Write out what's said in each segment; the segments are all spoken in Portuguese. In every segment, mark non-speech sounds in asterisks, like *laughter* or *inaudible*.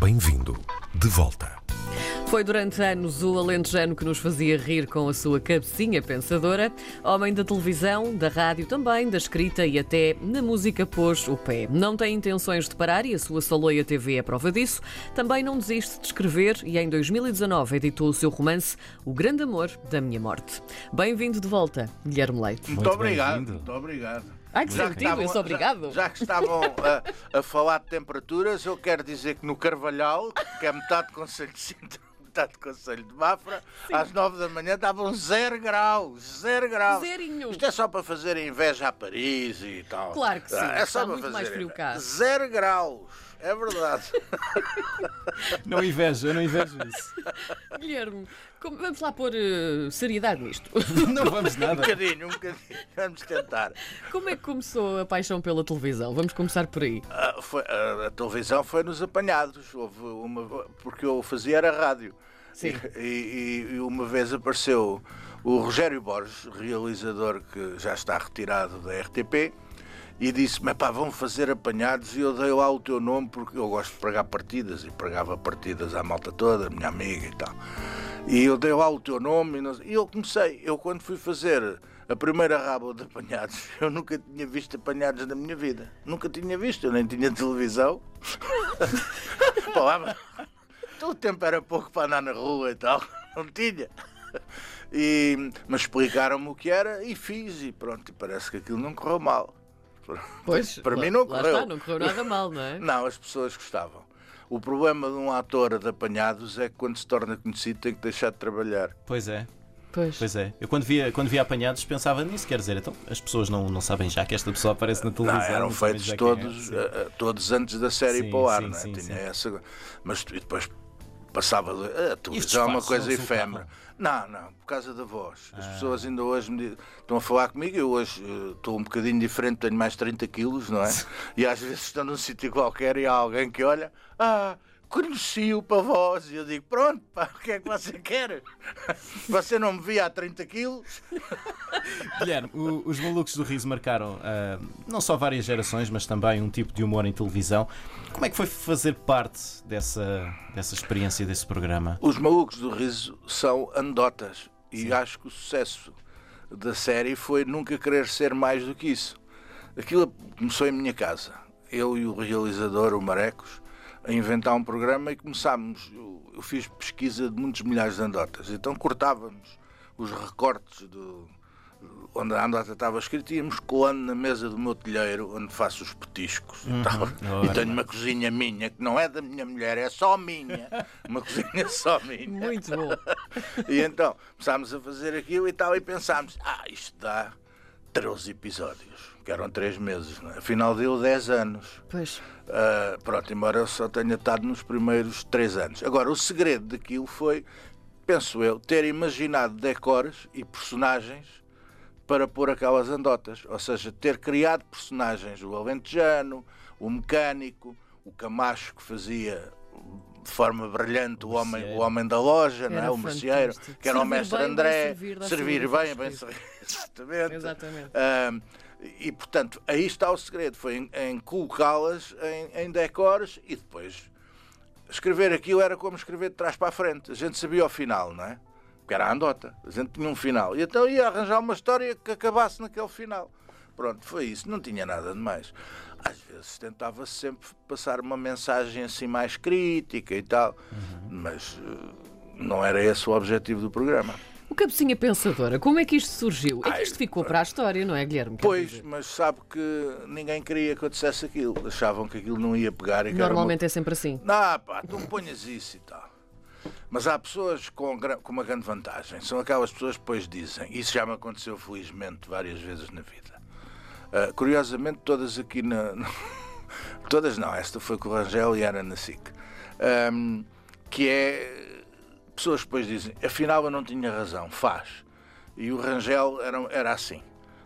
Bem-vindo de volta. Foi durante anos o alentejano que nos fazia rir com a sua cabecinha pensadora. Homem da televisão, da rádio também, da escrita e até na música pôs o pé. Não tem intenções de parar e a sua Saloia TV é prova disso. Também não desiste de escrever e em 2019 editou o seu romance O Grande Amor da Minha Morte. Bem-vindo de volta, Guilherme Leite. Muito, Muito obrigado, bem-vindo. muito obrigado. Ai, que Já que sentido, estavam- obrigado. Já, já que estavam a, a falar de temperaturas, eu quero dizer que no Carvalhal, que é metade de Conselho de Sintra, *laughs* metade de Conselho de Mafra, às nove da manhã estavam zero graus, zero graus. Zerinho. Isto é só para fazer inveja a Paris e tal. Claro que sim, É está só para muito fazer mais frio cá. Zero graus, é verdade. *laughs* Não invejo, eu não invejo isso. Guilherme, como- vamos lá pôr eh, seriedade nisto. *laughs* Não vamos um nada. bocadinho, um bocadinho. Vamos tentar. Como é que começou a paixão pela televisão? Vamos começar por aí. Ah, foi- ah, a televisão foi nos apanhados, houve uma, porque eu fazia era rádio. Sim. E, e- e uma vez apareceu o Rogério Borges, realizador que já está retirado da RTP, e disse-me, pá, vão fazer apanhados e eu dei lá o teu nome porque eu gosto de pregar partidas e pregava partidas à malta toda, minha amiga e tal. E eu dei lá o teu nome e, não e eu comecei, eu quando fui fazer a primeira rábula de apanhados, *laughs* eu nunca tinha visto apanhados na minha vida. Nunca tinha visto, eu nem tinha televisão. *laughs* Mas- Todo o tempo era pouco para andar na rua e tal, *laughs* não tinha. E, mas explicaram-me o que era e fiz e pronto, parece que aquilo não correu mal. Pois, para lá- mim não correu. está, não correu nada mal, não é? Não, as pessoas gostavam. O problema de um ator de apanhados é que quando se torna conhecido tem que deixar de trabalhar. Pois é, Pois. pois é. Eu quando via, quando via apanhados pensava nisso, quer dizer, então as pessoas não, não sabem já que esta pessoa aparece na Não, televisão. eram não sabem feitos é, todos, eh, todos antes da série Sim, para o ar, sim, não é? sim, Tinha sim. essa. Mas e depois passava. A os televisão é uma coisa não efêmera. Não, não, por causa da voz. As pessoas ainda hoje me dizem- estão a falar comigo, eu hoje eh, estou um bocadinho diferente, tenho mais 30 quilos, não é? *laughs* E às vezes estou num sítio qualquer e há alguém que olha, ah, conheci-o para voz. E eu digo, pronto, pá, o que é que você *laughs* quer? Você não me via há 30 quilos? *laughs* Guilherme, o- os malucos do riso marcaram ah, não só várias gerações, mas também um tipo de humor em televisão. Como é que foi fazer parte dessa, dessa experiência, desse programa? Os malucos do riso são anedotas e acho que o sucesso da série foi nunca querer ser mais do que isso. Aquilo começou em minha casa. Eu e o realizador, o Marecos, a inventar um programa e começámos. Eu, eu fiz pesquisa de muitos milhares de anedotas. Então cortávamos os recortes do, onde a andota estava escrita, íamos colando na mesa do meu telheiro, onde faço os petiscos e tal. Ora E tenho uma cozinha minha, que não é da minha mulher, é só minha. Uma cozinha só minha. Muito bom. *laughs* E então começámos a fazer aquilo e tal, e pensámos, ah, isto dá 13 episódios, que eram 3 meses, não é? afinal deu 10 anos. Pois. Ah, pronto, embora eu só tenha estado nos primeiros 3 anos. Agora, o segredo daquilo foi, penso eu, ter imaginado decores e personagens para pôr aquelas andotas. Ou seja, ter criado personagens, o alentejano, o mecânico, o camacho que fazia de forma brilhante o homem, o homem da loja, não é? O merceeiro, que era o mestre André, servir, bem, bem servir. Exatamente. Exatamente. E portanto, aí está o segredo, foi em, em colocá-las em, em decores e depois escrever aquilo era como escrever de trás para a frente. A gente sabia o final, não é? Porque era a andota, a gente tinha um final. E então ia arranjar uma história que acabasse naquele final. Pronto, foi isso, não tinha nada de mais. Às vezes tentava-se sempre passar uma mensagem assim mais crítica e tal, mas eh, não era esse o objetivo do programa. Cabecinha Pensadora, como é que isto surgiu? É que isto ficou para a história, não é, Guilherme? Pois, mas sabe que ninguém queria que eu dissesse aquilo. Achavam que aquilo não ia pegar e Normalmente é sempre assim. uma... Não, pá, tu me ponhas isso e tal. Mas há pessoas com, com uma grande vantagem. São aquelas pessoas que depois dizem. Isso já me aconteceu felizmente várias vezes na vida. Ah, curiosamente, todas aqui na. *laughs* todas não, esta foi com o Rangel e era na SIC. Ahm, que é. Pessoas depois dizem, afinal eu não tinha razão, faz. E o Rangel era, era assim.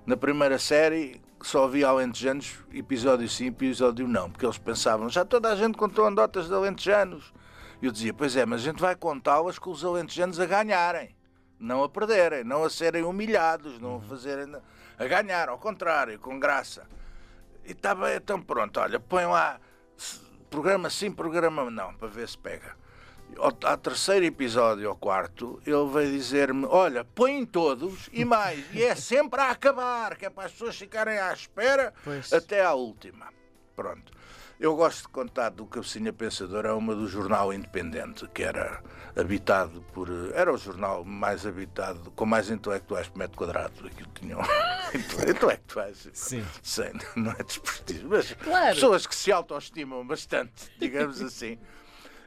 Na primeira série só havia alentejanos, episódio sim, episódio não, porque eles pensavam, já toda a gente contou anedotas de alentejanos. E eu dizia, pois é, mas a gente vai contá-las com os alentejanos a ganharem, não a perderem, não a serem humilhados, não a fazerem a ganhar, ao contrário, com graça. E está bem, então pronto, olha, põe lá programa sim, programa não, para ver se pega. Ao, terceiro episódio, ao quarto, ele veio dizer-me: Olha, põem todos e mais. E é sempre a acabar, que é para as pessoas ficarem à espera Pois. até à última. Pronto. Eu gosto de contar do Cabecinha Pensador, é uma do jornal independente, que era habitado por. Era o jornal mais habitado, com mais intelectuais por metro quadrado. Aquilo tinham. *laughs* intelectuais. Sim. Sem, não é desprestígio, mas Claro. pessoas que se autoestimam bastante, digamos assim,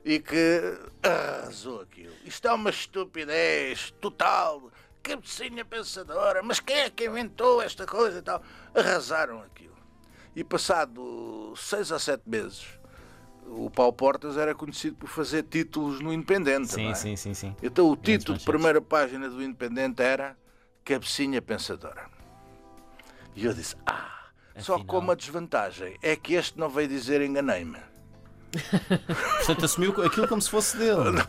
e que arrasou aquilo. Isto é uma estupidez total, cabecinha pensadora, mas quem é que inventou esta coisa e tal? Arrasaram aquilo. E passado seis ou sete meses, o Paulo Portas era conhecido por fazer títulos no Independente. Sim, é? sim, sim, sim. Então o Grandes título de primeira página do Independente era Cabecinha Pensadora. E eu disse, ah, só Afinal. com uma desvantagem, é que este não veio dizer enganei-me. Portanto, assumiu aquilo como se fosse dele.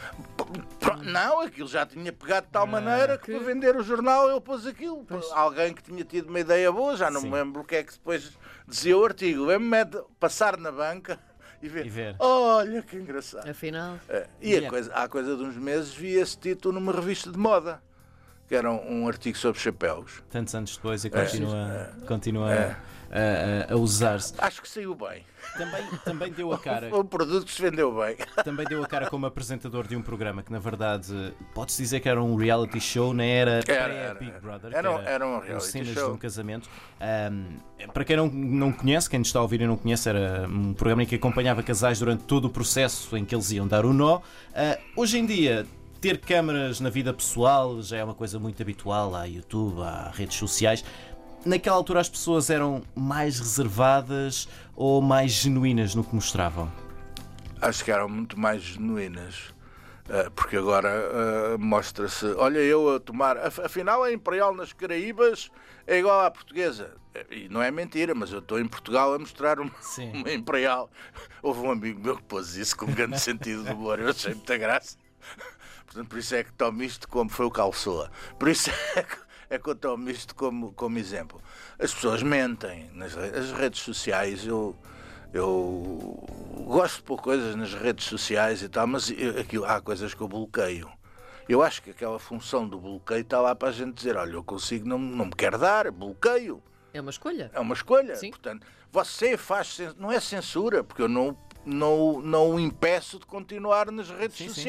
Não, aquilo já tinha pegado de tal maneira que, que- para vender o jornal ele pôs aquilo. Alguém que tinha tido uma ideia boa, já não Sim. me lembro o que é que depois dizia o artigo. Lembro-me é de passar na banca *laughs* e ver. E ver. Olha que engraçado. Afinal, É, E a Guilherme. coisa, há coisa de uns meses vi esse título numa revista de moda, que era um, um artigo sobre chapéus. Tantos anos depois É. e continua, continua a, a- a usar-se. Acho que saiu bem. Também, também deu a cara. *laughs* Foi um produto que se vendeu bem. Também deu a cara como apresentador de um programa que, na verdade, pode-se dizer que era um reality show na era Era, era, pré-Big era. Brother. Era que um- era um o reality Cenas show. de um casamento. Ahm, para quem não, não conhece, quem nos está a ouvir e não conhece, era um programa em que acompanhava casais durante todo o processo em que eles iam dar o nó. Ah, hoje em dia. Ter câmaras na vida pessoal já é uma coisa muito habitual. Há YouTube, há redes sociais. Naquela altura as pessoas eram mais reservadas ou mais genuínas no que mostravam? Acho que eram muito mais genuínas. eh, Porque agora eh, mostra-se. Olha, eu a tomar. af- Afinal, a Imperial nas Caraíbas é igual à portuguesa. E não é mentira, mas eu estou em Portugal a mostrar uma, uma Imperial. Houve um amigo meu que pôs isso com grande sentido de humor. Eu achei muita graça. Portanto, por isso é que tomo isto como foi o Calçoa. Por isso é que, é que eu tomo isto como, como exemplo. As pessoas mentem. Nas re- as redes sociais, eu, eu gosto de pôr coisas nas redes sociais e tal, mas eu- aquilo, há coisas que eu bloqueio. Eu acho que aquela função do bloqueio está lá para a gente dizer: olha, eu consigo, não, não me quero dar, bloqueio. é uma escolha. É uma escolha. Sim. Portanto, você faz. Não é censura, porque eu não, não, não o impeço de continuar nas redes Sim, sim.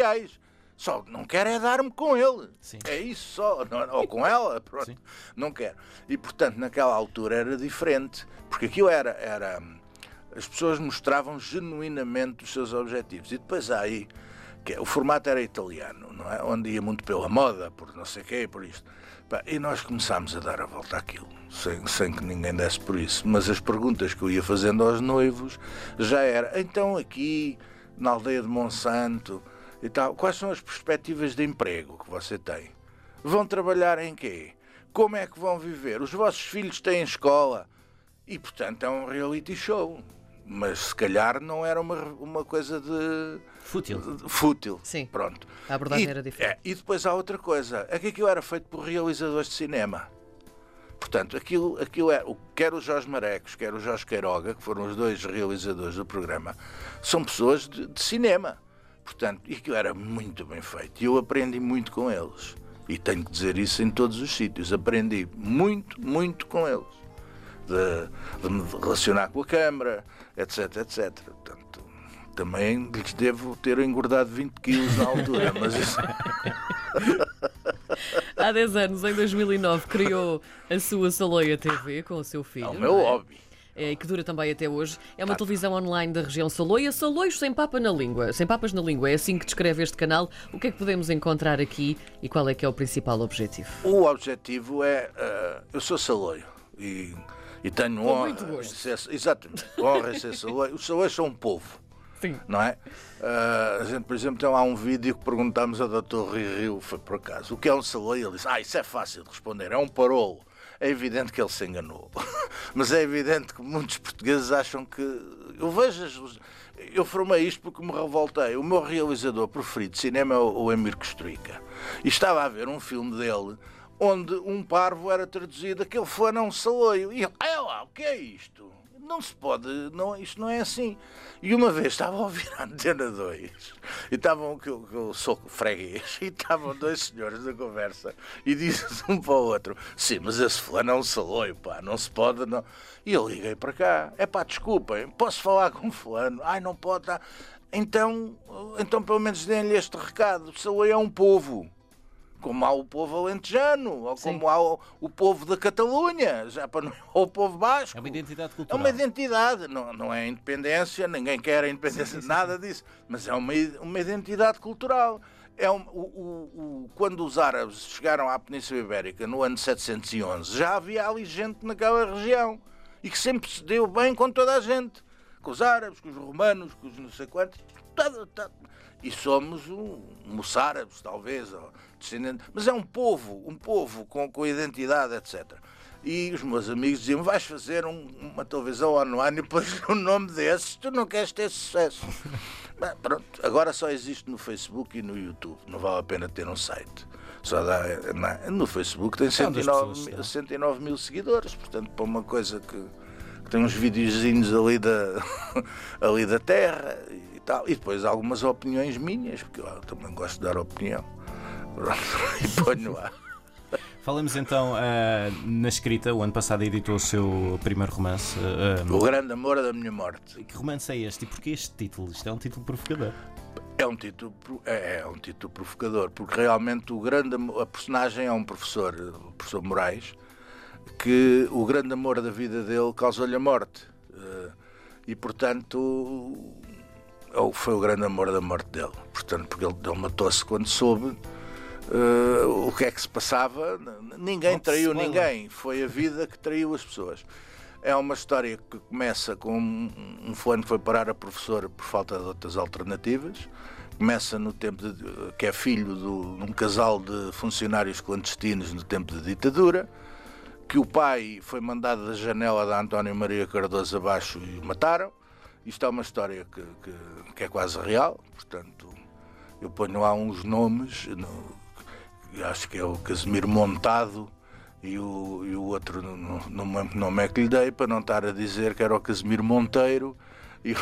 Só não quero é dar-me com ele. Sim. É isso só. Não- Ou com ela. Pronto. Sim. Não quero. E, portanto, naquela altura era diferente. Porque aquilo era. era as pessoas mostravam genuinamente os seus objetivos. E depois há aí. Que é- o formato era italiano, não é? Onde ia muito pela moda, por não sei o quê, por isto. E nós começámos a dar a volta àquilo, sem, sem que ninguém desse por isso. Mas as perguntas que eu ia fazendo aos noivos já era, então aqui na aldeia de Monsanto e tal, quais são as perspectivas de emprego que você tem? Vão trabalhar em quê? Como é que vão viver? Os vossos filhos têm escola? E portanto é um reality show. Mas se calhar não era uma, uma coisa de Fútil. fútil. Sim. Pronto. A abordagem E- era diferente. é, e depois há outra coisa. É que aquilo era feito por realizadores de cinema. Portanto, aquilo, aquilo é. o- Quer o Jorge Marecos, quer o Jorge Queiroga, que foram os dois realizadores do programa, são pessoas de, de cinema. Portanto, e aquilo era muito bem feito. E eu aprendi muito com eles. E tenho que dizer isso em todos os sítios. Aprendi muito, muito com eles. De, de me relacionar com a Câmara, etc, etc. Portanto, também lhes devo ter engordado 20 quilos na altura, mas isso *laughs* *laughs* Há 10 anos, em 2009, criou a sua Saloia TV com o seu filho. é o meu é? hobby. É, que dura também até hoje. É uma televisão online da região Saloia. Saloios sem papa na língua. Sem papas na língua. É assim que descreve este canal. O que é que podemos encontrar aqui e qual é que é o principal objetivo? O objetivo é. eh, eu sou saloio e, e tenho honra. muito gosto. ser- exatamente. Honra em ser saloio. Os saloios são um povo. Sim. não é? Ah, a gente, por exemplo, tem lá um vídeo que perguntámos ao Dr. Rui Rio, foi por acaso, o que é um saloio? Ele disse, ah, isso é fácil de responder, é um parolo. É evidente que ele se enganou. *laughs* Mas é evidente que muitos portugueses acham que. Eu vejo. Eu formei isto porque me revoltei. O meu realizador preferido de cinema é o Emir Kusturica. E estava a ver um filme dele onde um parvo era traduzido, aquele é um saloio. E ele, é lá, o que é isto? Não se pode, não, isto não é assim. E uma vez estava a ouvir a Antena 2 e estavam, que eu, que eu sou freguês, e estavam dois senhores na conversa e disse um para o outro: Sim, mas esse fulano é um saloio, pá, não se pode. Não. E eu liguei para cá: É pá, desculpem, posso falar com fulano? Ai, não pode. Tá. Então, então pelo menos deem-lhe este recado: o saloio é um povo como há o povo alentejano, ou Sim. como há o, o, povo da Catalunha, já para ou o povo basco. É uma identidade cultural. É uma identidade, não, não é independência, ninguém quer a independência, sim, nada disso, mas é uma, uma identidade cultural. É um, o, o, quando os árabes chegaram à Península Ibérica no ano 711, já havia ali gente naquela região e que sempre se deu bem com toda a gente, com os árabes, com os romanos, com os não sei quantos, e somos um, moçárabes, talvez, ou descendente, mas é um povo, um povo com, com identidade, etc. E os meus amigos diziam: vais fazer um, uma televisão online e pões *laughs* um nome desses, tu não queres ter sucesso. *laughs* Bem, pronto, agora só existe no Facebook e no YouTube, não vale a pena ter um site. Só dá, não, no Facebook tem 109, 109 mil seguidores, portanto, para uma coisa que tem uns videozinhos ali da, *laughs* ali da terra e tal, e depois algumas opiniões minhas, porque eu também gosto de dar opinião. *laughs* e ponho lá. Falamos então uh, na escrita. O ano passado editou o seu primeiro romance. Uh, o Grande Amor da Minha Morte. Que romance é este e porquê este título? Isto é um título provocador. É um título, é, é um título provocador, porque realmente o grande, a personagem é um professor, o professor Moraes, que o grande amor da vida dele causou-lhe a morte. Uh, e portanto foi o grande amor da morte dele. Portanto, porque ele, ele matou-se quando soube uh, o que é que se passava. Ninguém traiu ninguém, foi a vida que traiu as pessoas. É uma história que começa com um, fulano que foi parar a professora por falta de outras alternativas. Começa no tempo de, que é filho de um casal de funcionários clandestinos no tempo da ditadura, que o pai foi mandado da janela da António Maria Cardoso abaixo e o mataram. Isto é uma história que, que, que é quase real, portanto, eu ponho lá uns nomes, no, acho que é o Casimiro Montado e o, e o outro, não, não me lembro que nome é que lhe dei, para não estar a dizer que era o Casimiro Monteiro. *laughs*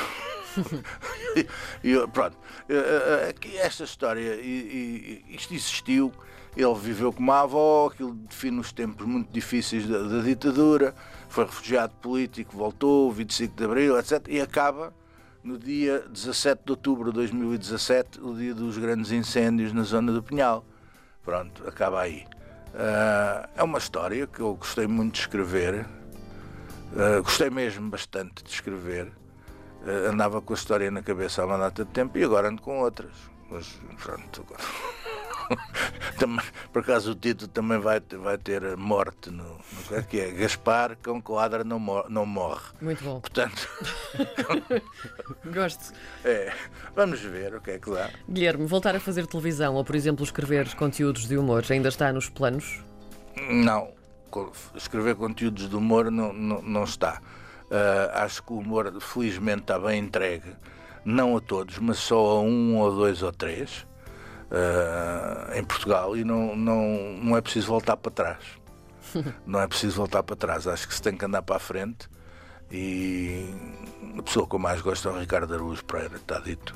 E, e, pronto, eh, eh, esta história, isto existiu, ele viveu com uma avó, aquilo define os tempos muito difíceis da, da ditadura, foi refugiado político, voltou, 25 de Abril, etc. E acaba no dia 17 de outubro de 2017, o dia dos grandes incêndios na zona do Pinhal. Pronto, acaba aí. Uh, é uma história que eu gostei muito de escrever. Uh, gostei mesmo bastante de escrever. Uh, andava com a história na cabeça há uma data de tempo e agora ando com outras. Mas pronto. *laughs* *laughs* também, por acaso o título também vai, vai ter morte no, no que é Gaspar com quadra não, mor, não morre. Muito bom. Portanto, *laughs* gosto. É, vamos ver o que é que dá. Guilherme, voltar a fazer televisão ou, por exemplo, escrever conteúdos de humor ainda está nos planos? Não, escrever conteúdos de humor não, não, não está. Uh, acho que o humor, felizmente, está bem entregue. Não a todos, mas só a um ou dois ou três uh, em Portugal e não, não, não é preciso voltar para trás. *laughs* não é preciso voltar para trás. Acho que se tem que andar para a frente e a pessoa que eu mais gosto é o Ricardo Araújo Pereira, está dito.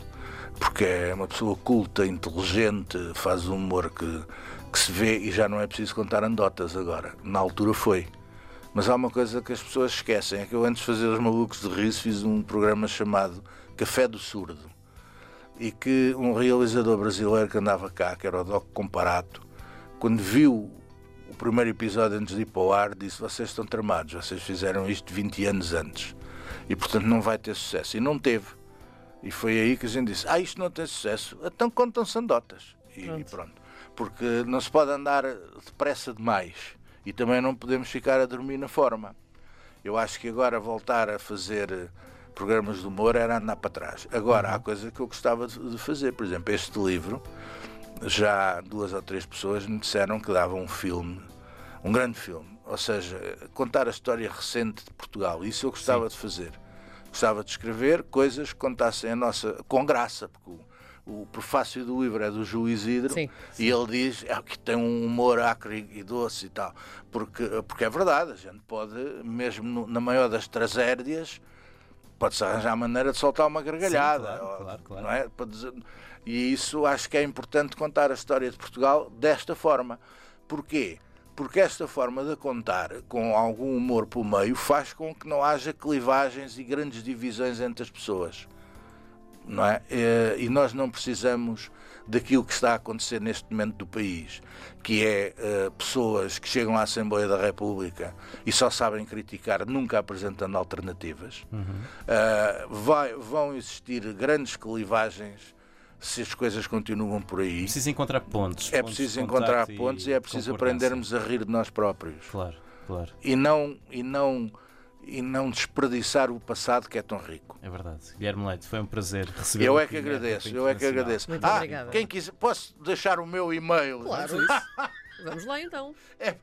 Porque é uma pessoa culta, inteligente, faz um humor que, que se vê e já não é preciso contar andotas agora. Na altura foi. Mas há uma coisa que as pessoas esquecem: é que eu antes de fazer os malucos de riso fiz um programa chamado Café do Surdo e que um realizador brasileiro que andava cá, que era o Doc Comparato, quando viu o primeiro episódio antes de ir para o ar, disse: Vocês estão tramados, vocês fizeram isto 20 anos antes e portanto não vai ter sucesso. E não teve. E foi aí que a gente disse: Ah, isto não tem sucesso, então contam-se andotas. E pronto. e pronto. Porque não se pode andar depressa demais e também não podemos ficar a dormir na forma. Eu acho que agora voltar a fazer programas de humor era andar para trás. Agora, há uhum. coisa que eu gostava de fazer. Por exemplo, este livro, já duas ou três pessoas me disseram que dava um filme, um grande filme. Ou seja, contar a história recente de Portugal. Isso eu gostava Sim. de fazer. Gostava de escrever coisas que contassem a nossa. com graça, porque o, o prefácio do livro é do Júlio Isidro Sim. e ele diz é, que tem um humor acre e doce e tal. Porque, porque é verdade, a gente pode, mesmo no- na maior das tragédias, pode-se arranjar a maneira de soltar uma gargalhada. claro, ou- claro, claro. não é? E isso acho que é importante contar a história de Portugal desta forma. Porquê? Porque esta forma de contar, com algum humor pelo meio, faz com que não haja clivagens e grandes divisões entre as pessoas. Não é? Eh, E nós não precisamos daquilo que está a acontecer neste momento do país, que é eh, pessoas que chegam à Assembleia da República e só sabem criticar, nunca apresentando alternativas. Eh, vai- vão existir grandes clivagens se as coisas continuam por aí. Preciso encontrar pontos. É pontos preciso de encontrar pontos e é preciso aprendermos a rir de nós próprios Claro, claro. e não e não e não desperdiçar o passado que é tão rico. É verdade. Guilherme Leite, foi um prazer receber Eu é que agradeço, eu é que agradeço. Muito ah, obrigada. quem quiser, posso deixar o meu e-mail? Claro. *laughs* Vamos lá então. *laughs* É,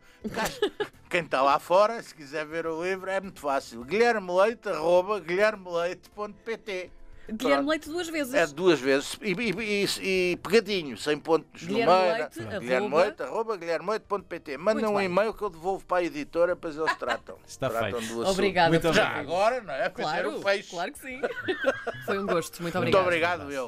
quem está lá fora, se quiser ver o livro, é muito fácil. guilhermeleite, arroba, guilhermeleite.pt Guilherme Pronto. Leite duas vezes. É duas vezes e, e- e- e pegadinho, sem pontos Guilherme no meio. Leite, arroba- Guilhermeleite, arroba, guilhermeleite.pt. Mandem Muito um e-mail que eu devolvo para a editora, depois eles tratam. *laughs* Está tratam feito. Obrigada Muito Já agora, não é? Fazer Claro, claro que sim. *laughs* Foi um gosto. Muito Muito obrigada. obrigado, eu.